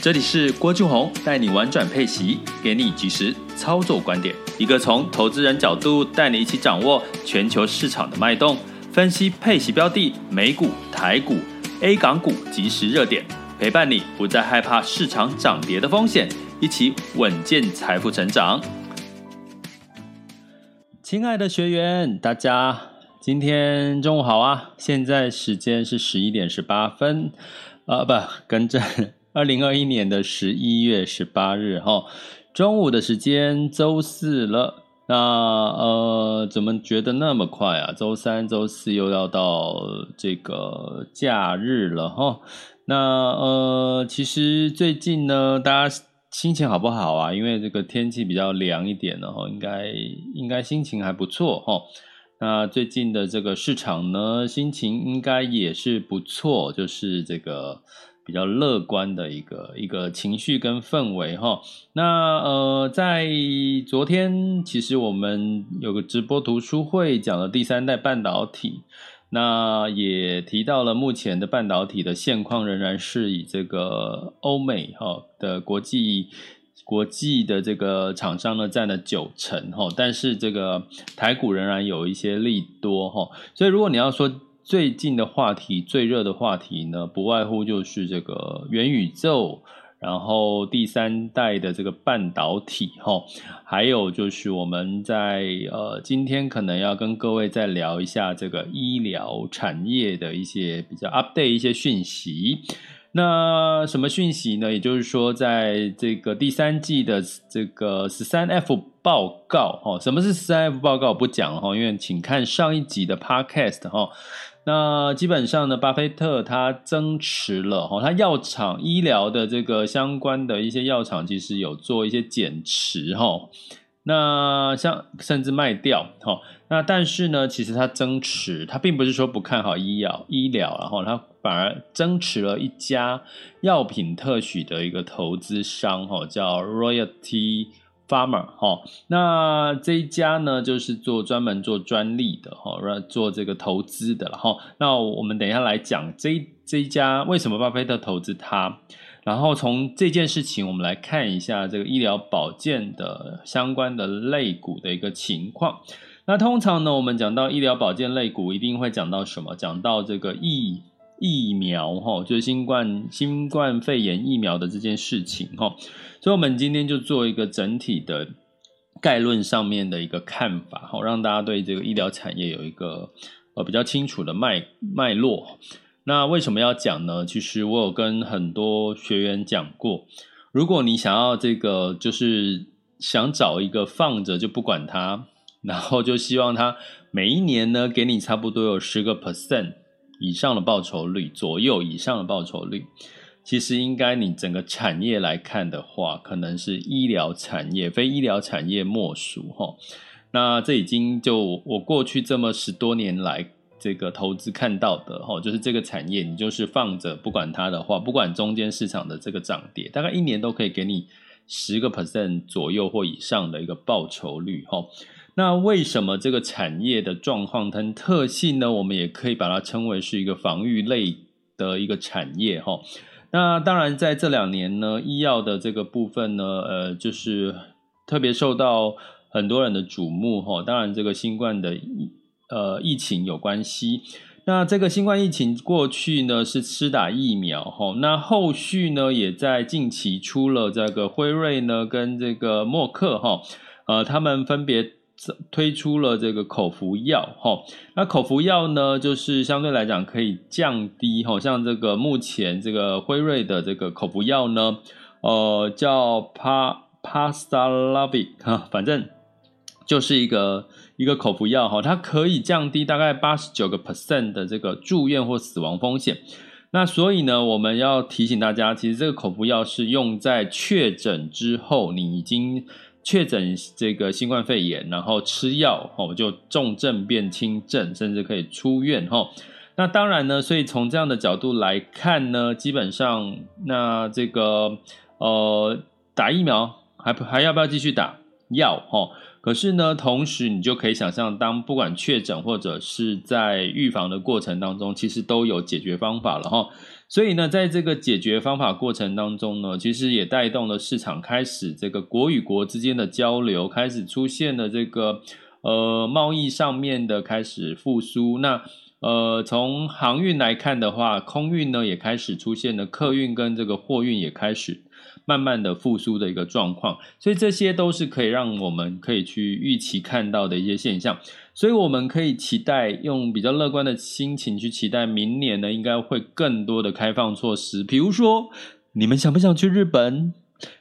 这里是郭俊宏带你玩转配息，给你及时操作观点，一个从投资人角度带你一起掌握全球市场的脉动，分析配息标的、美股、台股、A 港股即时热点，陪伴你不再害怕市场涨跌的风险，一起稳健财富成长。亲爱的学员，大家今天中午好啊！现在时间是十一点十八分，呃，不，更正。二零二一年的十一月十八日，哈，中午的时间，周四了。那呃，怎么觉得那么快啊？周三、周四又要到这个假日了，哈。那呃，其实最近呢，大家心情好不好啊？因为这个天气比较凉一点了，哈，应该应该心情还不错，哈。那最近的这个市场呢，心情应该也是不错，就是这个。比较乐观的一个一个情绪跟氛围哈，那呃，在昨天其实我们有个直播读书会，讲了第三代半导体，那也提到了目前的半导体的现况仍然是以这个欧美哈的国际国际的这个厂商呢占了九成哈，但是这个台股仍然有一些利多哈，所以如果你要说。最近的话题，最热的话题呢，不外乎就是这个元宇宙，然后第三代的这个半导体，哈，还有就是我们在呃今天可能要跟各位再聊一下这个医疗产业的一些比较 update 一些讯息。那什么讯息呢？也就是说，在这个第三季的这个十三 F 报告，哈，什么是十三 F 报告？我不讲了哈，因为请看上一集的 Podcast 哈。那基本上呢，巴菲特他增持了哈，他药厂医疗的这个相关的一些药厂，其实有做一些减持哈。那像甚至卖掉哈。那但是呢，其实他增持，他并不是说不看好医药医疗，然后他反而增持了一家药品特许的一个投资商哈，叫 Royalty。Farmer 哈，那这一家呢，就是做专门做专利的哈，做这个投资的了哈。那我们等一下来讲这一这一家为什么巴菲特投资它，然后从这件事情我们来看一下这个医疗保健的相关的类股的一个情况。那通常呢，我们讲到医疗保健类股，一定会讲到什么？讲到这个疫疫苗哈，就是新冠新冠肺炎疫苗的这件事情哈。所以，我们今天就做一个整体的概论上面的一个看法，好，让大家对这个医疗产业有一个呃比较清楚的脉脉络。那为什么要讲呢？其实我有跟很多学员讲过，如果你想要这个，就是想找一个放着就不管它，然后就希望它每一年呢给你差不多有十个 percent 以上的报酬率左右以上的报酬率。其实应该你整个产业来看的话，可能是医疗产业，非医疗产业莫属哈。那这已经就我过去这么十多年来这个投资看到的哈，就是这个产业你就是放着不管它的话，不管中间市场的这个涨跌，大概一年都可以给你十个 percent 左右或以上的一个报酬率哈。那为什么这个产业的状况跟特性呢？我们也可以把它称为是一个防御类的一个产业哈。那当然，在这两年呢，医药的这个部分呢，呃，就是特别受到很多人的瞩目哈。当然，这个新冠的呃疫情有关系。那这个新冠疫情过去呢是施打疫苗哈，那后续呢也在近期出了这个辉瑞呢跟这个默克哈，呃，他们分别。推出了这个口服药，哈，那口服药呢，就是相对来讲可以降低，哈，像这个目前这个辉瑞的这个口服药呢，呃，叫帕帕斯达拉比，哈，反正就是一个一个口服药，哈，它可以降低大概八十九个 percent 的这个住院或死亡风险。那所以呢，我们要提醒大家，其实这个口服药是用在确诊之后，你已经确诊这个新冠肺炎，然后吃药哦，就重症变轻症，甚至可以出院哈。那当然呢，所以从这样的角度来看呢，基本上那这个呃打疫苗还还要不要继续打？要哈。可是呢，同时你就可以想象，当不管确诊或者是在预防的过程当中，其实都有解决方法了哈。所以呢，在这个解决方法过程当中呢，其实也带动了市场开始这个国与国之间的交流，开始出现了这个呃贸易上面的开始复苏。那呃，从航运来看的话，空运呢也开始出现了，客运跟这个货运也开始。慢慢的复苏的一个状况，所以这些都是可以让我们可以去预期看到的一些现象，所以我们可以期待用比较乐观的心情去期待明年呢，应该会更多的开放措施。比如说，你们想不想去日本？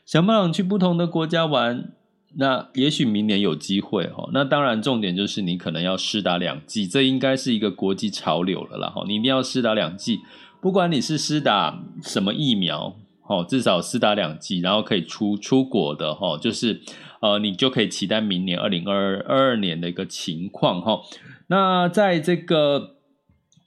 想不想去不同的国家玩？那也许明年有机会哈。那当然，重点就是你可能要施打两剂，这应该是一个国际潮流了啦哈。你一定要施打两剂，不管你是施打什么疫苗。哦，至少四打两剂，然后可以出出国的哈，就是呃，你就可以期待明年二零二二年的一个情况哈。那在这个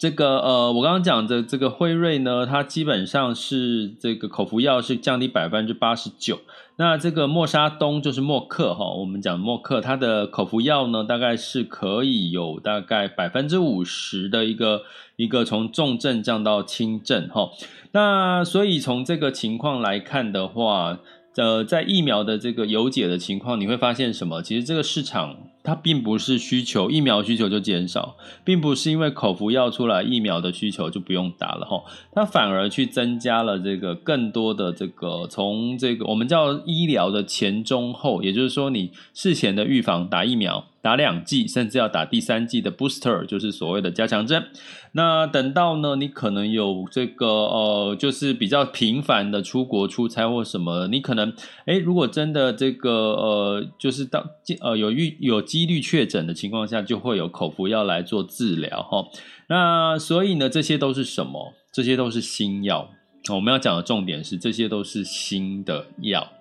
这个呃，我刚刚讲的这个辉瑞呢，它基本上是这个口服药是降低百分之八十九。那这个默沙东就是默克哈，我们讲默克，它的口服药呢，大概是可以有大概百分之五十的一个一个从重症降到轻症哈。那所以从这个情况来看的话，呃，在疫苗的这个有解的情况，你会发现什么？其实这个市场它并不是需求疫苗需求就减少，并不是因为口服药出来疫苗的需求就不用打了哈，它反而去增加了这个更多的这个从这个我们叫医疗的前中后，也就是说你事前的预防打疫苗。打两剂，甚至要打第三剂的 booster，就是所谓的加强针。那等到呢，你可能有这个呃，就是比较频繁的出国出差或什么，你可能诶，如果真的这个呃，就是当呃有遇有几率确诊的情况下，就会有口服药来做治疗哈。那所以呢，这些都是什么？这些都是新药。我们要讲的重点是，这些都是新的药。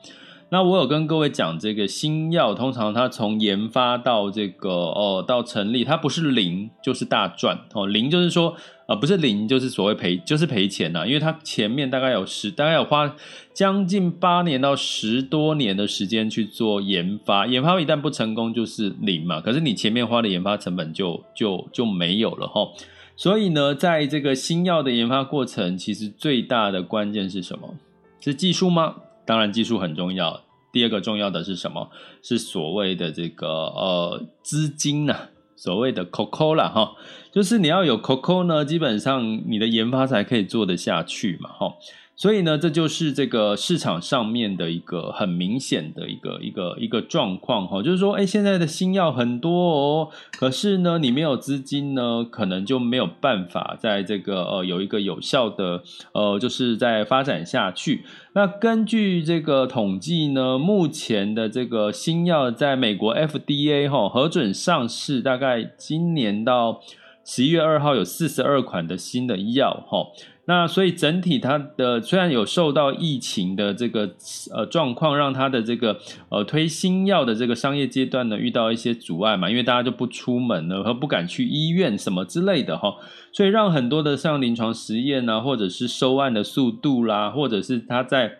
那我有跟各位讲，这个新药通常它从研发到这个哦到成立，它不是零就是大赚哦。零就是说呃不是零就是所谓赔就是赔钱呐，因为它前面大概有十大概有花将近八年到十多年的时间去做研发，研发一旦不成功就是零嘛。可是你前面花的研发成本就就就没有了哈。所以呢，在这个新药的研发过程，其实最大的关键是什么？是技术吗？当然，技术很重要。第二个重要的是什么？是所谓的这个呃资金呢、所谓的 COCO 啦哈，就是你要有 COCO 呢，基本上你的研发才可以做得下去嘛哈。所以呢，这就是这个市场上面的一个很明显的一个一个一个状况哈，就是说，哎，现在的新药很多哦，可是呢，你没有资金呢，可能就没有办法在这个呃有一个有效的呃，就是在发展下去。那根据这个统计呢，目前的这个新药在美国 FDA 哈核准上市，大概今年到十一月二号有四十二款的新的药哈。那所以整体它的虽然有受到疫情的这个呃状况，让它的这个呃推新药的这个商业阶段呢遇到一些阻碍嘛，因为大家就不出门了和不敢去医院什么之类的哈，所以让很多的像临床实验啊，或者是收案的速度啦，或者是它在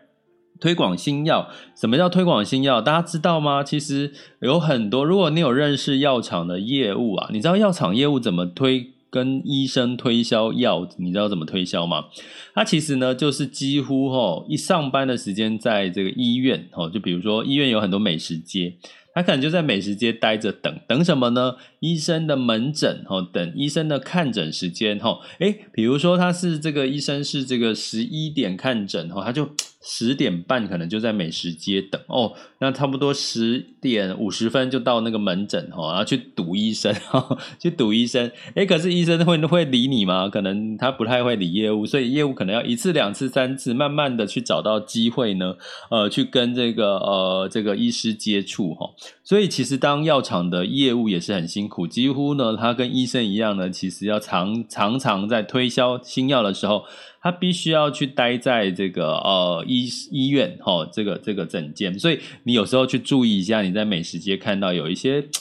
推广新药，什么叫推广新药？大家知道吗？其实有很多，如果你有认识药厂的业务啊，你知道药厂业务怎么推？跟医生推销药，你知道怎么推销吗？他其实呢，就是几乎吼一上班的时间，在这个医院吼，就比如说医院有很多美食街，他可能就在美食街待着等等什么呢？医生的门诊吼，等医生的看诊时间吼，诶，比如说他是这个医生是这个十一点看诊吼，他就十点半可能就在美食街等哦。那差不多十点五十分就到那个门诊哈，然后去堵医生，去堵医生。诶，可是医生会会理你吗？可能他不太会理业务，所以业务可能要一次、两次、三次，慢慢的去找到机会呢，呃，去跟这个呃这个医师接触哈。所以其实当药厂的业务也是很辛苦，几乎呢，他跟医生一样呢，其实要常常常在推销新药的时候。他必须要去待在这个呃医医院哈、哦，这个这个诊间，所以你有时候去注意一下，你在美食街看到有一些。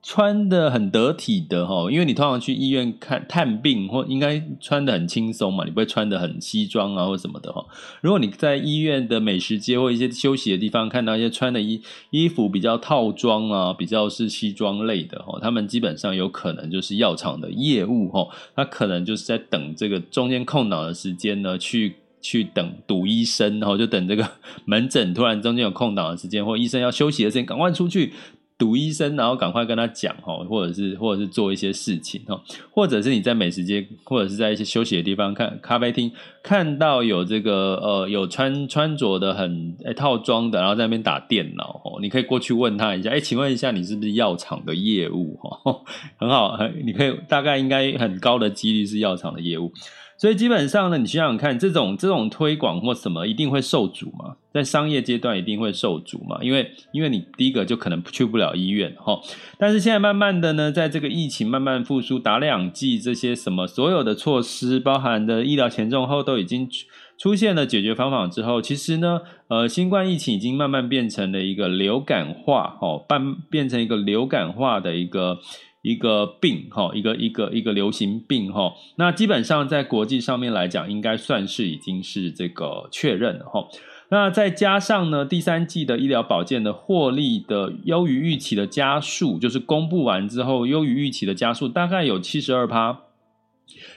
穿的很得体的哈，因为你通常去医院看探病，或应该穿的很轻松嘛，你不会穿的很西装啊或什么的哈。如果你在医院的美食街或一些休息的地方看到一些穿的衣衣服比较套装啊，比较是西装类的哈，他们基本上有可能就是药厂的业务哈，他可能就是在等这个中间空档的时间呢，去去等堵医生，然后就等这个 门诊突然中间有空档的时间，或医生要休息的时间，赶快出去。堵医生，然后赶快跟他讲哦，或者是或者是做一些事情哦，或者是你在美食街，或者是在一些休息的地方看咖啡厅，看到有这个呃有穿穿着的很套装的，然后在那边打电脑哦，你可以过去问他一下，诶，请问一下你是不是药厂的业务 哈？很好，你可以大概应该很高的几率是药厂的业务。所以基本上呢，你想想看，这种这种推广或什么，一定会受阻嘛？在商业阶段一定会受阻嘛？因为因为你第一个就可能去不了医院哈。但是现在慢慢的呢，在这个疫情慢慢复苏，打两剂这些什么所有的措施，包含的医疗前、中、后都已经出现了解决方法之后，其实呢，呃，新冠疫情已经慢慢变成了一个流感化，哦，变变成一个流感化的一个。一个病哈，一个一个一个流行病哈，那基本上在国际上面来讲，应该算是已经是这个确认了哈。那再加上呢，第三季的医疗保健的获利的优于预期的加速，就是公布完之后优于预期的加速，大概有七十二趴。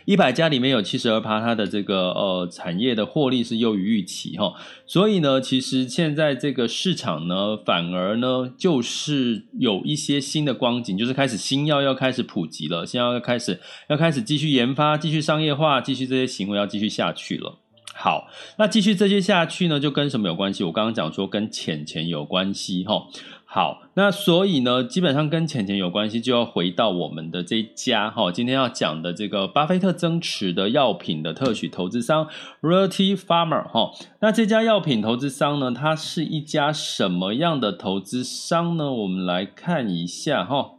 一百家里面有七十二趴，它的这个呃产业的获利是优于预期哈，所以呢，其实现在这个市场呢，反而呢就是有一些新的光景，就是开始新药要开始普及了，新药要开始要开始继续研发，继续商业化，继续这些行为要继续下去了。好，那继续这些下去呢，就跟什么有关系？我刚刚讲说跟钱钱有关系哈。好，那所以呢，基本上跟钱钱有关系，就要回到我们的这一家哈，今天要讲的这个巴菲特增持的药品的特许投资商 Royalty Farmer 哈。那这家药品投资商呢，它是一家什么样的投资商呢？我们来看一下哈。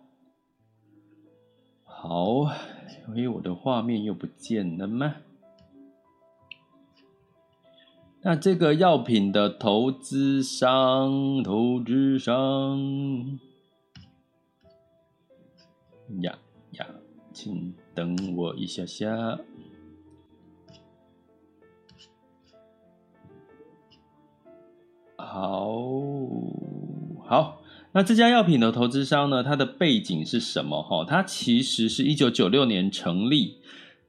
好，因为我的画面又不见了吗？那这个药品的投资商，投资商，呀呀，请等我一下下。好，好，那这家药品的投资商呢，它的背景是什么？哈，它其实是一九九六年成立。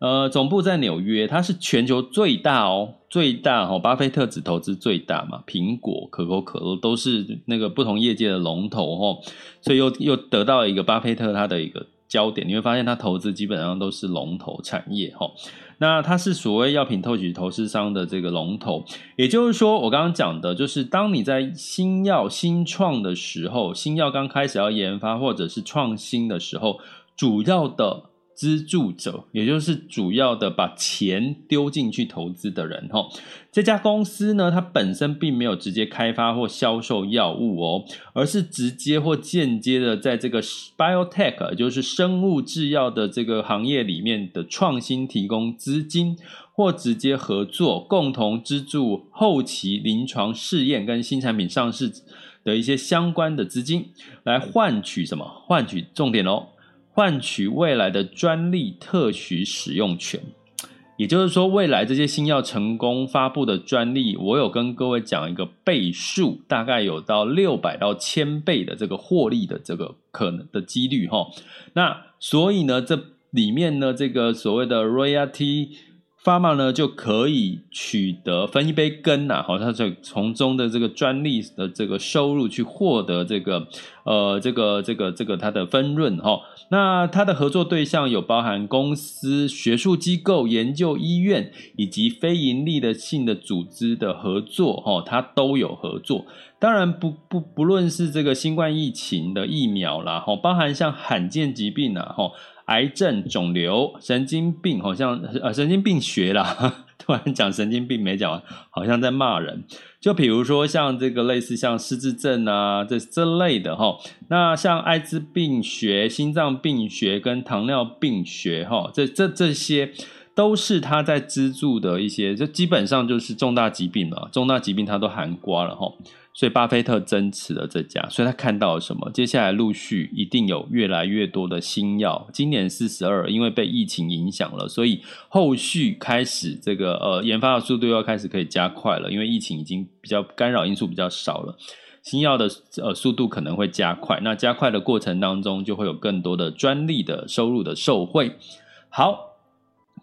呃，总部在纽约，它是全球最大哦，最大哦，巴菲特只投资最大嘛，苹果、可口可乐都是那个不同业界的龙头哦，所以又又得到了一个巴菲特他的一个焦点，你会发现他投资基本上都是龙头产业哈。那它是所谓药品特许投资商的这个龙头，也就是说，我刚刚讲的就是，当你在新药新创的时候，新药刚开始要研发或者是创新的时候，主要的。资助者，也就是主要的把钱丢进去投资的人，哈，这家公司呢，它本身并没有直接开发或销售药物哦，而是直接或间接的在这个 biotech，也就是生物制药的这个行业里面的创新提供资金，或直接合作，共同资助后期临床试验跟新产品上市的一些相关的资金，来换取什么？换取重点哦。换取未来的专利特许使用权，也就是说，未来这些新药成功发布的专利，我有跟各位讲一个倍数，大概有到六百到千倍的这个获利的这个可能的几率哈。那所以呢，这里面呢，这个所谓的 royalty Pharma 呢就可以取得分一杯羹呐，好，它就从中的这个专利的这个收入去获得这个呃这个这个这个它的分润哈。那它的合作对象有包含公司、学术机构、研究医院以及非盈利的性的组织的合作哈，它都有合作。当然不不不论是这个新冠疫情的疫苗啦，哈，包含像罕见疾病啊，哈。癌症、肿瘤、神经病，好像呃神经病学啦，突然讲神经病没讲完，好像在骂人。就比如说像这个类似像失智症啊这这类的哈，那像艾滋病学、心脏病学跟糖尿病学哈，这这这些都是他在资助的一些，就基本上就是重大疾病了，重大疾病他都含瓜了哈。所以巴菲特增持了这家，所以他看到了什么？接下来陆续一定有越来越多的新药。今年四十二，因为被疫情影响了，所以后续开始这个呃研发的速度要开始可以加快了，因为疫情已经比较干扰因素比较少了，新药的呃速度可能会加快。那加快的过程当中，就会有更多的专利的收入的受惠。好，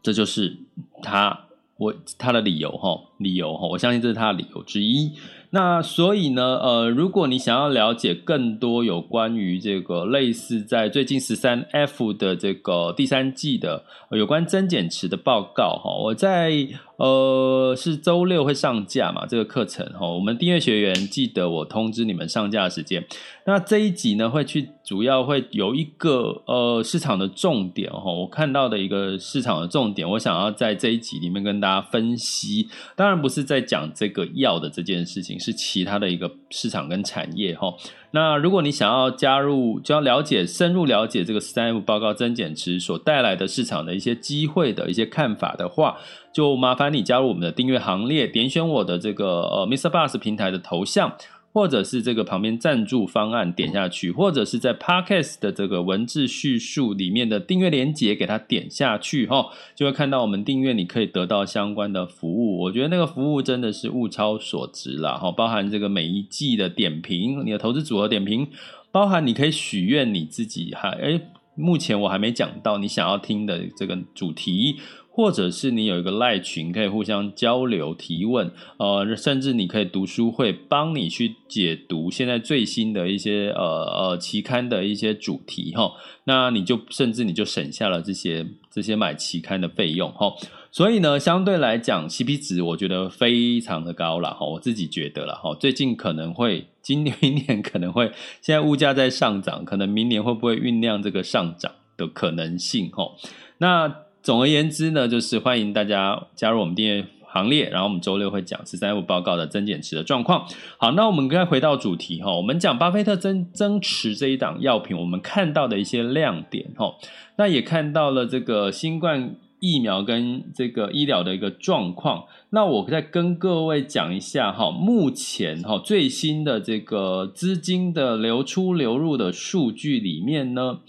这就是他我他的理由哈，理由哈，我相信这是他的理由之一。那所以呢，呃，如果你想要了解更多有关于这个类似在最近十三 F 的这个第三季的有关增减池的报告哈，我在呃是周六会上架嘛，这个课程哈，我们订阅学员记得我通知你们上架时间。那这一集呢会去主要会有一个呃市场的重点哈，我看到的一个市场的重点，我想要在这一集里面跟大家分析，当然不是在讲这个药的这件事情。是其他的一个市场跟产业哈。那如果你想要加入，就要了解深入了解这个三 M 报告增减持所带来的市场的一些机会的一些看法的话，就麻烦你加入我们的订阅行列，点选我的这个呃 Mr. Bus 平台的头像。或者是这个旁边赞助方案点下去，或者是在 Podcast 的这个文字叙述里面的订阅连接给它点下去哈，就会看到我们订阅你可以得到相关的服务。我觉得那个服务真的是物超所值啦哈，包含这个每一季的点评，你的投资组合点评，包含你可以许愿你自己还诶，目前我还没讲到你想要听的这个主题。或者是你有一个赖群，可以互相交流提问，呃，甚至你可以读书会帮你去解读现在最新的一些呃呃期刊的一些主题哈，那你就甚至你就省下了这些这些买期刊的费用哈，所以呢，相对来讲 CP 值我觉得非常的高了哈，我自己觉得了哈，最近可能会今年 明年可能会现在物价在上涨，可能明年会不会酝酿这个上涨的可能性哈，那。总而言之呢，就是欢迎大家加入我们订阅行列，然后我们周六会讲十三五报告的增减持的状况。好，那我们该回到主题哈，我们讲巴菲特增增持这一档药品，我们看到的一些亮点哈，那也看到了这个新冠疫苗跟这个医疗的一个状况。那我再跟各位讲一下哈，目前哈最新的这个资金的流出流入的数据里面呢。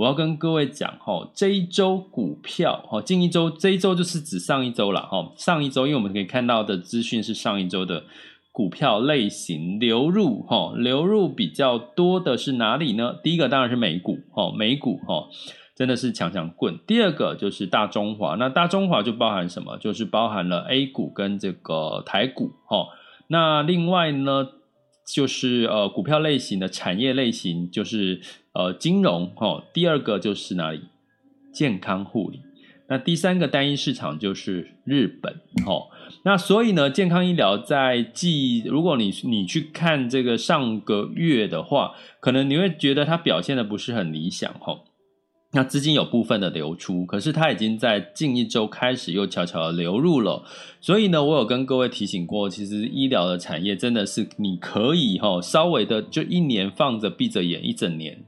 我要跟各位讲哈，这一周股票哈，近一周这一周就是指上一周了哈。上一周，因为我们可以看到的资讯是上一周的股票类型流入哈，流入比较多的是哪里呢？第一个当然是美股哈，美股哈真的是强强棍。第二个就是大中华，那大中华就包含什么？就是包含了 A 股跟这个台股哈。那另外呢，就是呃股票类型的产业类型就是。呃，金融哈，第二个就是哪里？健康护理。那第三个单一市场就是日本哈。那所以呢，健康医疗在季，如果你你去看这个上个月的话，可能你会觉得它表现的不是很理想哈。那资金有部分的流出，可是它已经在近一周开始又悄悄的流入了。所以呢，我有跟各位提醒过，其实医疗的产业真的是你可以哈，稍微的就一年放着闭着眼一整年。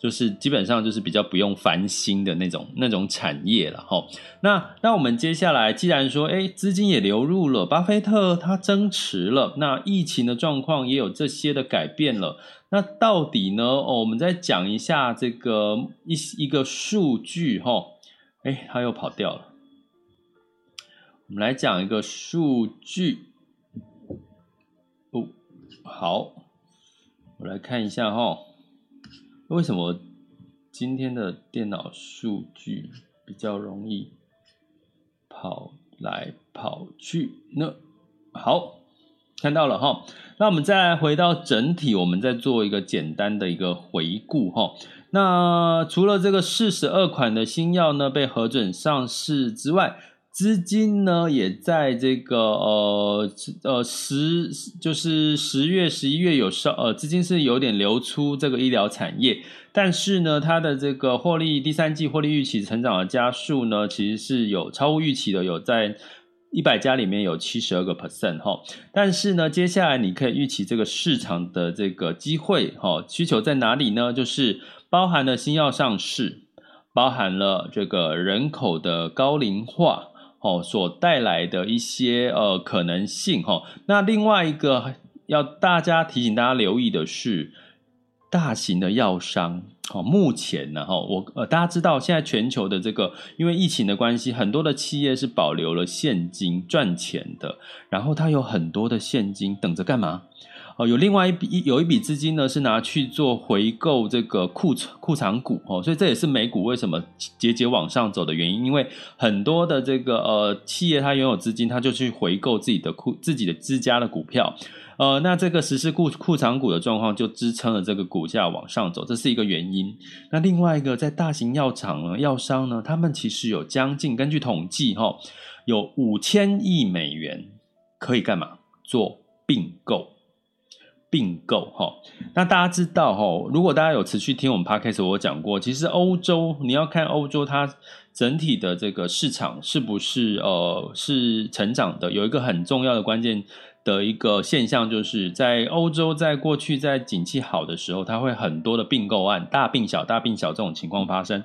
就是基本上就是比较不用烦心的那种那种产业了哈。那那我们接下来既然说，诶资金也流入了，巴菲特他增持了，那疫情的状况也有这些的改变了。那到底呢？哦，我们再讲一下这个一一个数据哈。诶他又跑掉了。我们来讲一个数据。哦，好，我来看一下哈。为什么今天的电脑数据比较容易跑来跑去呢？好，看到了哈。那我们再回到整体，我们再做一个简单的一个回顾哈。那除了这个四十二款的新药呢被核准上市之外，资金呢也在这个呃呃十就是十月十一月有稍呃资金是有点流出这个医疗产业，但是呢它的这个获利第三季获利预期成长的加速呢其实是有超乎预期的，有在。一百家里面有七十二个 percent 哈，但是呢，接下来你可以预期这个市场的这个机会哈，需求在哪里呢？就是包含了新药上市，包含了这个人口的高龄化哦所带来的一些呃可能性哈。那另外一个要大家提醒大家留意的是，大型的药商。好，目前呢，哈，我呃，大家知道现在全球的这个，因为疫情的关系，很多的企业是保留了现金赚钱的，然后它有很多的现金等着干嘛？哦，有另外一笔有一笔资金呢，是拿去做回购这个库存库藏股哦，所以这也是美股为什么节节往上走的原因，因为很多的这个呃企业它拥有资金，它就去回购自己的库自己的自家的股票。呃，那这个实施库库藏股的状况就支撑了这个股价往上走，这是一个原因。那另外一个，在大型药厂呢、药商呢，他们其实有将近根据统计哈，有五千亿美元可以干嘛？做并购，并购哈。那大家知道哈，如果大家有持续听我们 Podcast，我讲过，其实欧洲你要看欧洲它整体的这个市场是不是呃是成长的，有一个很重要的关键。的一个现象，就是在欧洲，在过去在景气好的时候，它会很多的并购案，大并小、大并小这种情况发生。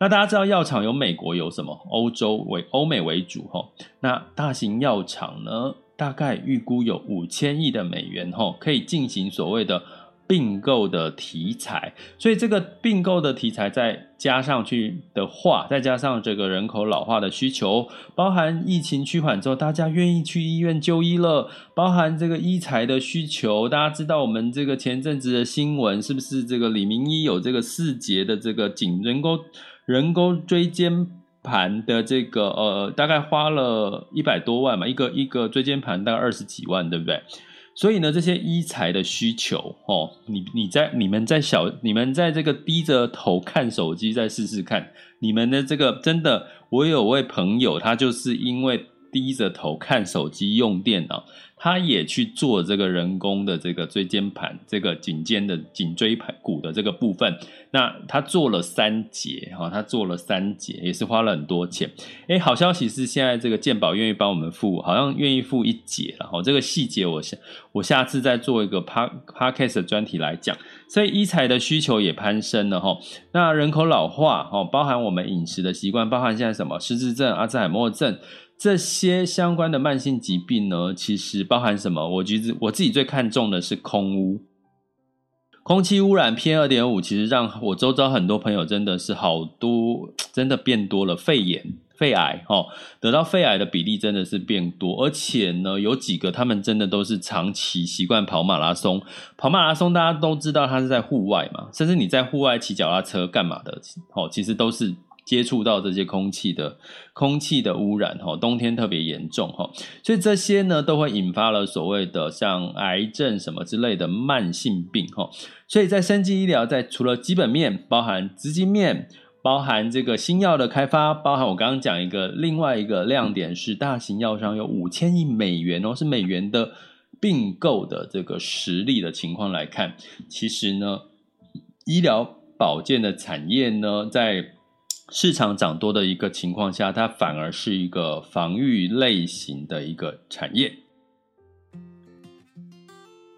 那大家知道药厂有美国有什么？欧洲为欧美为主哈。那大型药厂呢，大概预估有五千亿的美元哈，可以进行所谓的。并购的题材，所以这个并购的题材再加上去的话，再加上这个人口老化的需求，包含疫情趋缓之后，大家愿意去医院就医了，包含这个医材的需求，大家知道我们这个前阵子的新闻是不是？这个李明医有这个四节的这个颈人工人工椎间盘的这个呃，大概花了一百多万嘛，一个一个椎间盘大概二十几万，对不对？所以呢，这些医材的需求，哦，你你在你们在小你们在这个低着头看手机，再试试看，你们的这个真的，我有位朋友，他就是因为低着头看手机用电脑。他也去做这个人工的这个椎间盘，这个颈肩的颈椎盘骨的这个部分。那他做了三节，哈，他做了三节，也是花了很多钱。哎，好消息是现在这个健保愿意帮我们付，好像愿意付一节了。哈，这个细节我下我下次再做一个 podcast 的专题来讲。所以医材的需求也攀升了，哈。那人口老化，哈，包含我们饮食的习惯，包含现在什么失智症、阿兹海默症。这些相关的慢性疾病呢，其实包含什么？我觉得我自己最看重的是空污，空气污染 PM 二点五，其实让我周遭很多朋友真的是好多，真的变多了肺炎、肺癌，哈，得到肺癌的比例真的是变多，而且呢，有几个他们真的都是长期习惯跑马拉松，跑马拉松大家都知道，它是在户外嘛，甚至你在户外骑脚踏车干嘛的，哦，其实都是。接触到这些空气的空气的污染，哈，冬天特别严重，哈，所以这些呢都会引发了所谓的像癌症什么之类的慢性病，哈，所以在生技医疗，在除了基本面，包含资金面，包含这个新药的开发，包含我刚刚讲一个另外一个亮点是，大型药商有五千亿美元哦，是美元的并购的这个实力的情况来看，其实呢，医疗保健的产业呢，在市场涨多的一个情况下，它反而是一个防御类型的一个产业。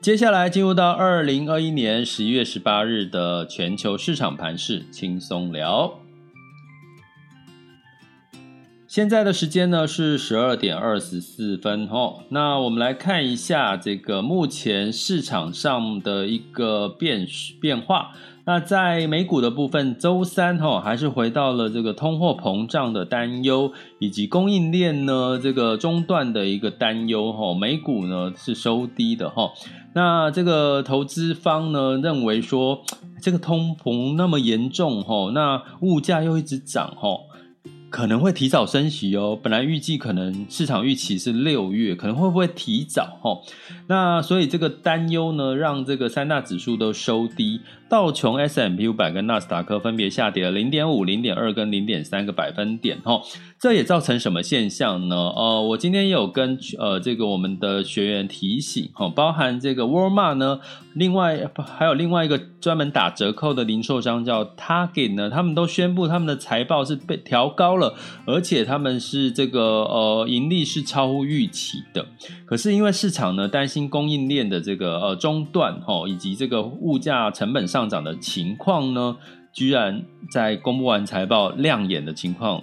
接下来进入到二零二一年十一月十八日的全球市场盘势轻松聊。现在的时间呢是十二点二十四分哦。那我们来看一下这个目前市场上的一个变变化。那在美股的部分，周三哈还是回到了这个通货膨胀的担忧，以及供应链呢这个中断的一个担忧哈。美股呢是收低的哈。那这个投资方呢认为说，这个通膨那么严重哈，那物价又一直涨哈。可能会提早升息哦。本来预计可能市场预期是六月，可能会不会提早？哦，那所以这个担忧呢，让这个三大指数都收低。道琼、s m p 五百跟纳斯达克分别下跌了零点五、零点二跟零点三个百分点，哈，这也造成什么现象呢？呃，我今天有跟呃这个我们的学员提醒，哈，包含这个沃尔玛呢，另外还有另外一个专门打折扣的零售商叫 Target 呢，他们都宣布他们的财报是被调高了，而且他们是这个呃盈利是超乎预期的。可是因为市场呢担心供应链的这个呃中断，哈，以及这个物价成本上。上涨的情况呢，居然在公布完财报亮眼的情况，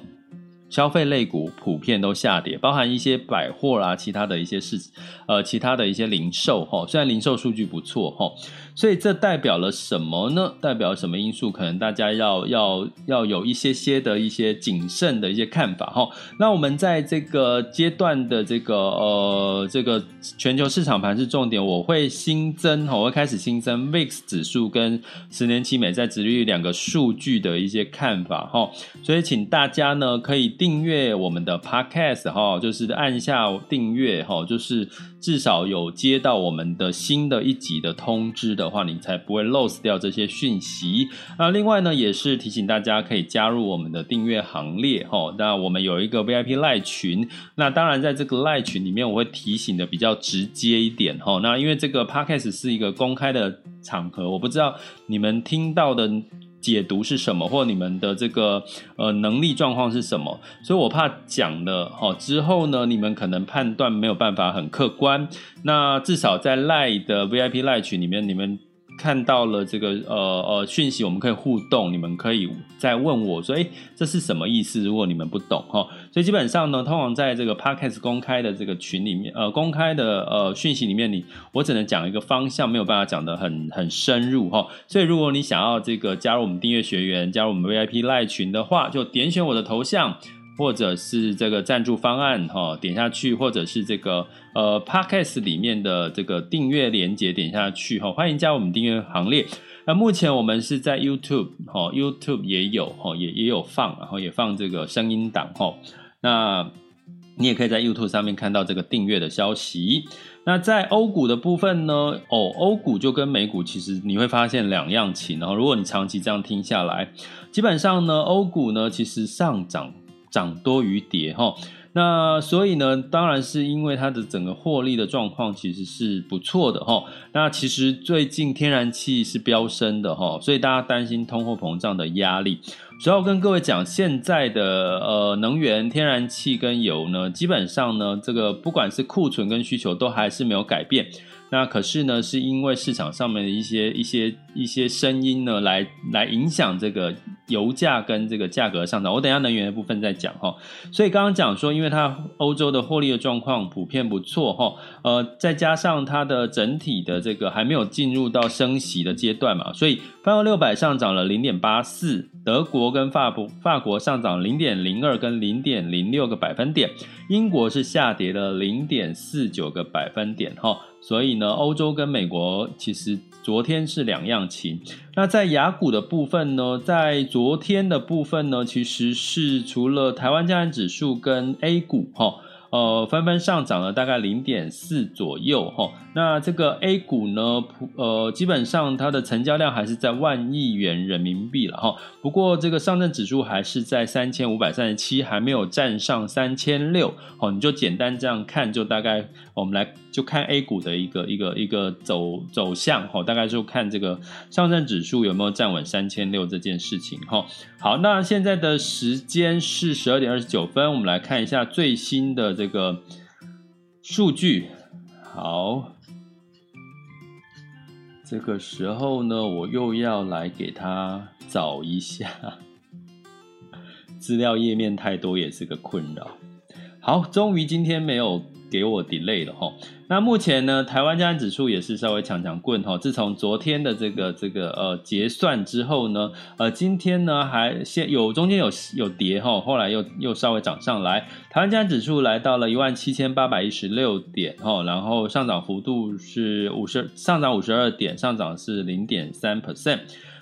消费类股普遍都下跌，包含一些百货啦，其他的一些市，呃，其他的一些零售哈，虽然零售数据不错哈。所以这代表了什么呢？代表什么因素？可能大家要要要有一些些的一些谨慎的一些看法哈。那我们在这个阶段的这个呃这个全球市场盘是重点，我会新增哈，我会开始新增 VIX 指数跟十年期美债殖利率两个数据的一些看法哈。所以请大家呢可以订阅我们的 Podcast 哈，就是按下订阅哈，就是至少有接到我们的新的一集的通知的。话，你才不会 lose 掉这些讯息。那另外呢，也是提醒大家可以加入我们的订阅行列哈。那我们有一个 VIP 赖群，那当然在这个赖群里面，我会提醒的比较直接一点哈。那因为这个 podcast 是一个公开的场合，我不知道你们听到的。解读是什么，或你们的这个呃能力状况是什么？所以我怕讲了哦之后呢，你们可能判断没有办法很客观。那至少在 Line 的 VIP Line 群里面，你们。看到了这个呃呃讯息，我们可以互动，你们可以再问我说，哎，这是什么意思？如果你们不懂哈，所以基本上呢，通常在这个 Podcast 公开的这个群里面，呃，公开的呃讯息里面，你我只能讲一个方向，没有办法讲得很很深入哈。所以如果你想要这个加入我们订阅学员，加入我们 VIP 赖群的话，就点选我的头像。或者是这个赞助方案哈，点下去，或者是这个呃 Podcast 里面的这个订阅连接点下去哈，欢迎加入我们订阅行列。那目前我们是在 YouTube 哈，YouTube 也有哈，也也有放，然后也放这个声音档哈。那你也可以在 YouTube 上面看到这个订阅的消息。那在欧股的部分呢？哦，欧股就跟美股其实你会发现两样情。然后如果你长期这样听下来，基本上呢，欧股呢其实上涨。涨多于跌哈，那所以呢，当然是因为它的整个获利的状况其实是不错的哈。那其实最近天然气是飙升的哈，所以大家担心通货膨胀的压力。主要跟各位讲，现在的呃能源、天然气跟油呢，基本上呢，这个不管是库存跟需求都还是没有改变。那可是呢，是因为市场上面的一些一些一些声音呢，来来影响这个油价跟这个价格上涨。我等下能源的部分再讲哈。所以刚刚讲说，因为它欧洲的获利的状况普遍不错哈，呃，再加上它的整体的这个还没有进入到升息的阶段嘛，所以泛欧六百上涨了零点八四，德国跟法国法国上涨零点零二跟零点零六个百分点，英国是下跌了零点四九个百分点哈。所以呢，欧洲跟美国其实昨天是两样情。那在雅股的部分呢，在昨天的部分呢，其实是除了台湾加权指数跟 A 股哈。呃，纷纷上涨了大概零点四左右哈。那这个 A 股呢，呃，基本上它的成交量还是在万亿元人民币了哈。不过这个上证指数还是在三千五百三十七，还没有站上三千六。好，你就简单这样看，就大概我们来就看 A 股的一个一个一个走走向哈。大概就看这个上证指数有没有站稳三千六这件事情哈。好，那现在的时间是十二点二十九分，我们来看一下最新的这这个数据。好，这个时候呢，我又要来给他找一下，资料页面太多也是个困扰。好，终于今天没有。给我 delay 了哈，那目前呢，台湾加权指数也是稍微强强棍哈。自从昨天的这个这个呃结算之后呢，呃今天呢还先有中间有有跌哈，后来又又稍微涨上来。台湾加权指数来到了一万七千八百一十六点哈，然后上涨幅度是五十上涨五十二点，上涨是零点三 percent。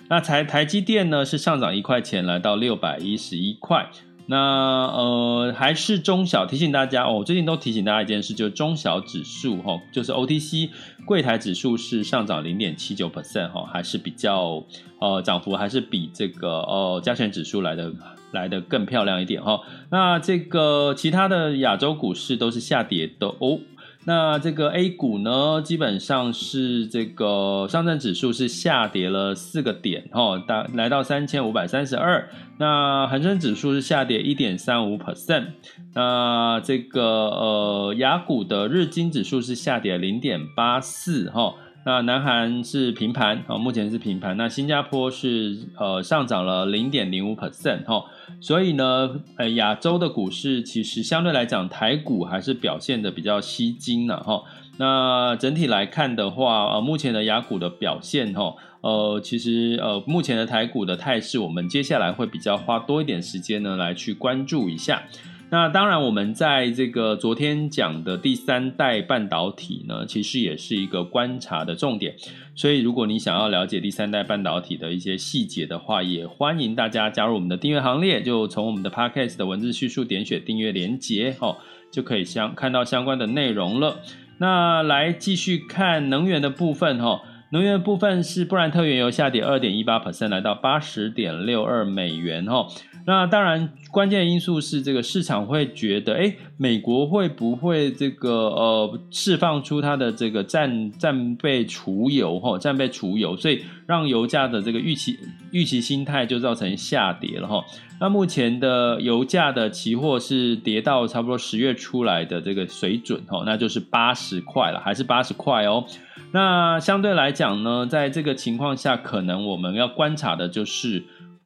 那台台积电呢是上涨一块钱，来到六百一十一块。那呃还是中小提醒大家哦，最近都提醒大家一件事，就是中小指数哈、哦，就是 OTC 柜台指数是上涨零点七九 percent 哈，还是比较呃涨幅还是比这个呃加权指数来的来的更漂亮一点哈、哦。那这个其他的亚洲股市都是下跌的哦。那这个 A 股呢，基本上是这个上证指数是下跌了四个点，哈，大来到三千五百三十二。那恒生指数是下跌一点三五 percent。那这个呃，雅股的日经指数是下跌零点八四，哈。那南韩是平盘，哦，目前是平盘。那新加坡是呃上涨了零点零五 percent，哈。所以呢，呃，亚洲的股市其实相对来讲，台股还是表现得比较吸睛了哈。那整体来看的话，呃，目前的亚股的表现哈，呃，其实呃，目前的台股的态势，我们接下来会比较花多一点时间呢，来去关注一下。那当然，我们在这个昨天讲的第三代半导体呢，其实也是一个观察的重点。所以，如果你想要了解第三代半导体的一些细节的话，也欢迎大家加入我们的订阅行列。就从我们的 Podcast 的文字叙述点选订阅连接，哦，就可以相看到相关的内容了。那来继续看能源的部分，哈，能源的部分是布兰特原油下跌二点一八 percent，来到八十点六二美元，哈。那当然，关键因素是这个市场会觉得，哎，美国会不会这个呃释放出它的这个战战备储油哈，战备储油，所以让油价的这个预期预期心态就造成下跌了哈。那目前的油价的期货是跌到差不多十月出来的这个水准哈，那就是八十块了，还是八十块哦。那相对来讲呢，在这个情况下，可能我们要观察的就是。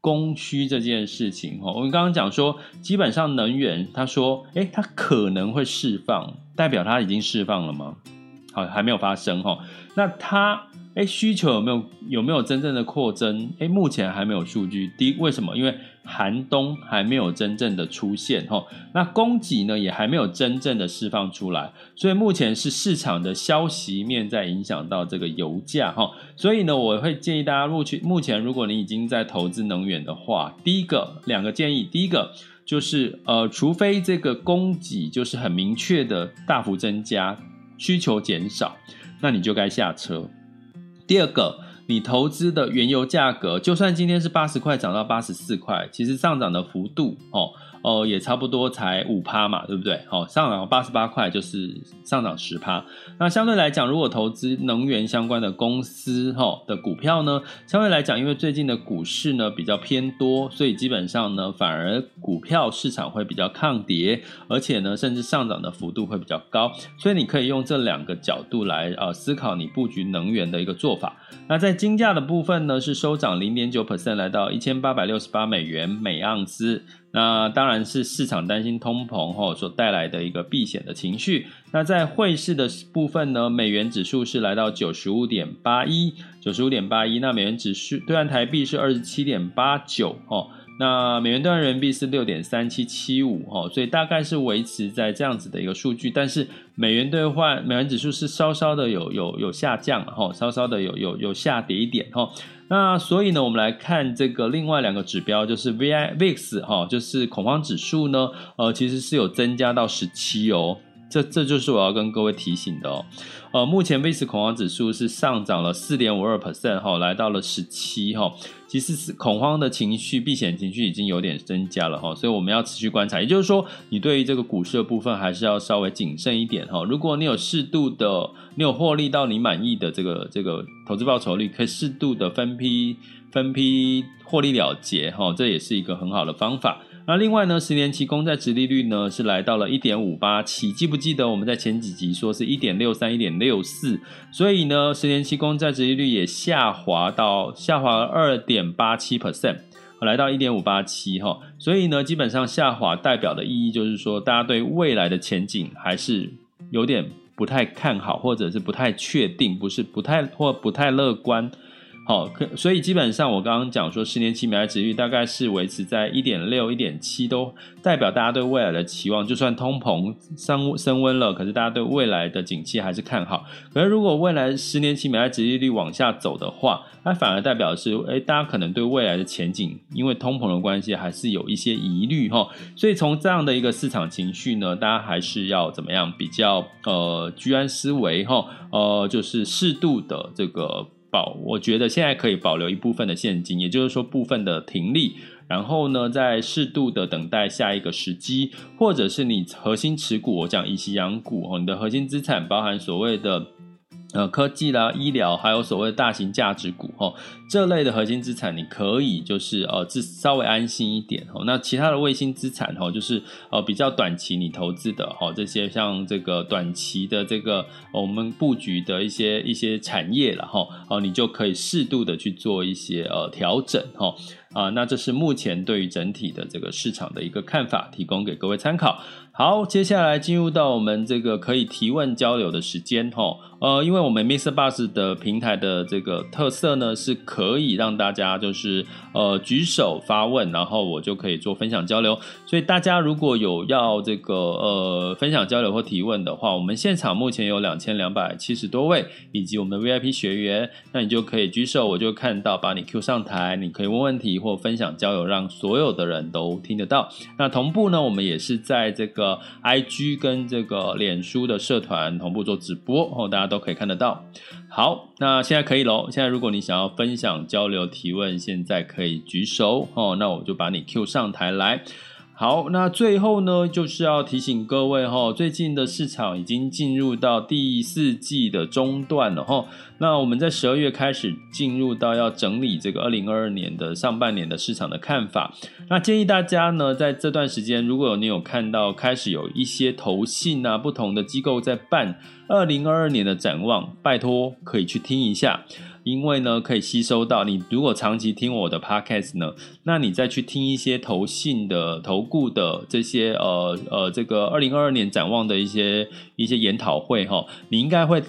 供需这件事情，哈，我们刚刚讲说，基本上能源，他说，诶，它可能会释放，代表它已经释放了吗？好，还没有发生，哈，那它。诶，需求有没有有没有真正的扩增？诶，目前还没有数据。第一，为什么？因为寒冬还没有真正的出现哈。那供给呢，也还没有真正的释放出来，所以目前是市场的消息面在影响到这个油价哈。所以呢，我会建议大家入去。目前如果你已经在投资能源的话，第一个两个建议，第一个就是呃，除非这个供给就是很明确的大幅增加，需求减少，那你就该下车。第二个，你投资的原油价格，就算今天是八十块涨到八十四块，其实上涨的幅度哦。哦，也差不多才五趴嘛，对不对？好，上涨八十八块就是上涨十趴。那相对来讲，如果投资能源相关的公司哈的股票呢，相对来讲，因为最近的股市呢比较偏多，所以基本上呢，反而股票市场会比较抗跌，而且呢，甚至上涨的幅度会比较高。所以你可以用这两个角度来呃思考你布局能源的一个做法。那在金价的部分呢，是收涨零点九 percent，来到一千八百六十八美元每盎司。那当然是市场担心通膨后所带来的一个避险的情绪。那在汇市的部分呢，美元指数是来到九十五点八一，九十五点八一。那美元指数兑换台币是二十七点八九哦。那美元兑换人民币是六点三七七五哦，所以大概是维持在这样子的一个数据。但是美元兑换美元指数是稍稍的有有有下降哈，稍稍的有有有下跌一点哈。那所以呢，我们来看这个另外两个指标，就是 VI VIX 哈，就是恐慌指数呢，呃，其实是有增加到十七哦。这这就是我要跟各位提醒的哦。呃，目前 VIX 恐慌指数是上涨了四点五二 percent 哈，来到了十七哈。其实是恐慌的情绪、避险情绪已经有点增加了哈，所以我们要持续观察。也就是说，你对于这个股市的部分还是要稍微谨慎一点哈。如果你有适度的，你有获利到你满意的这个这个投资报酬率，可以适度的分批分批获利了结哈，这也是一个很好的方法。那另外呢，十年期公债殖利率呢是来到了一点五八七，记不记得我们在前几集说是一点六三、一点六四，所以呢，十年期公债殖利率也下滑到下滑了二点八七 percent，来到一点五八七哈，所以呢，基本上下滑代表的意义就是说，大家对未来的前景还是有点不太看好，或者是不太确定，不是不太或不太乐观。好，可所以基本上我刚刚讲说，十年期美债殖利率大概是维持在一点六、一点七，都代表大家对未来的期望。就算通膨升升温了，可是大家对未来的景气还是看好。可是如果未来十年期美债殖利率往下走的话，那反而代表是，诶，大家可能对未来的前景，因为通膨的关系，还是有一些疑虑哈。所以从这样的一个市场情绪呢，大家还是要怎么样比较呃居安思危哈，呃，就是适度的这个。保，我觉得现在可以保留一部分的现金，也就是说部分的停利，然后呢，再适度的等待下一个时机，或者是你核心持股，我讲以息养股哦，你的核心资产包含所谓的。呃，科技啦、医疗，还有所谓的大型价值股，哈，这类的核心资产，你可以就是呃，自稍微安心一点，哈。那其他的卫星资产，哈，就是呃比较短期你投资的，哈，这些像这个短期的这个我们布局的一些一些产业了，哈，哦，你就可以适度的去做一些呃调整，哈，啊，那这是目前对于整体的这个市场的一个看法，提供给各位参考。好，接下来进入到我们这个可以提问交流的时间齁。呃，因为我们 Mr. Bus 的平台的这个特色呢，是可以让大家就是呃举手发问，然后我就可以做分享交流。所以大家如果有要这个呃分享交流或提问的话，我们现场目前有两千两百七十多位，以及我们的 VIP 学员，那你就可以举手，我就看到把你 Q 上台，你可以问问题或分享交流，让所有的人都听得到。那同步呢，我们也是在这个。IG 跟这个脸书的社团同步做直播哦，大家都可以看得到。好，那现在可以喽。现在如果你想要分享、交流、提问，现在可以举手哦。那我就把你 Q 上台来。好，那最后呢，就是要提醒各位哈，最近的市场已经进入到第四季的中段了哈。那我们在十二月开始进入到要整理这个二零二二年的上半年的市场的看法。那建议大家呢，在这段时间，如果你有看到开始有一些投信啊，不同的机构在办二零二二年的展望，拜托可以去听一下。因为呢，可以吸收到你如果长期听我的 podcast 呢，那你再去听一些投信的投顾的这些呃呃这个二零二二年展望的一些一些研讨会哈，你应该会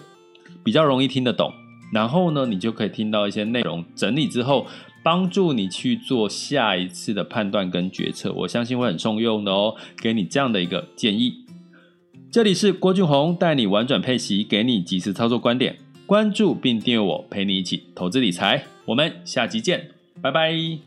比较容易听得懂。然后呢，你就可以听到一些内容整理之后，帮助你去做下一次的判断跟决策。我相信会很受用的哦，给你这样的一个建议。这里是郭俊宏带你玩转配息，给你即时操作观点。关注并订阅我，陪你一起投资理财。我们下期见，拜拜。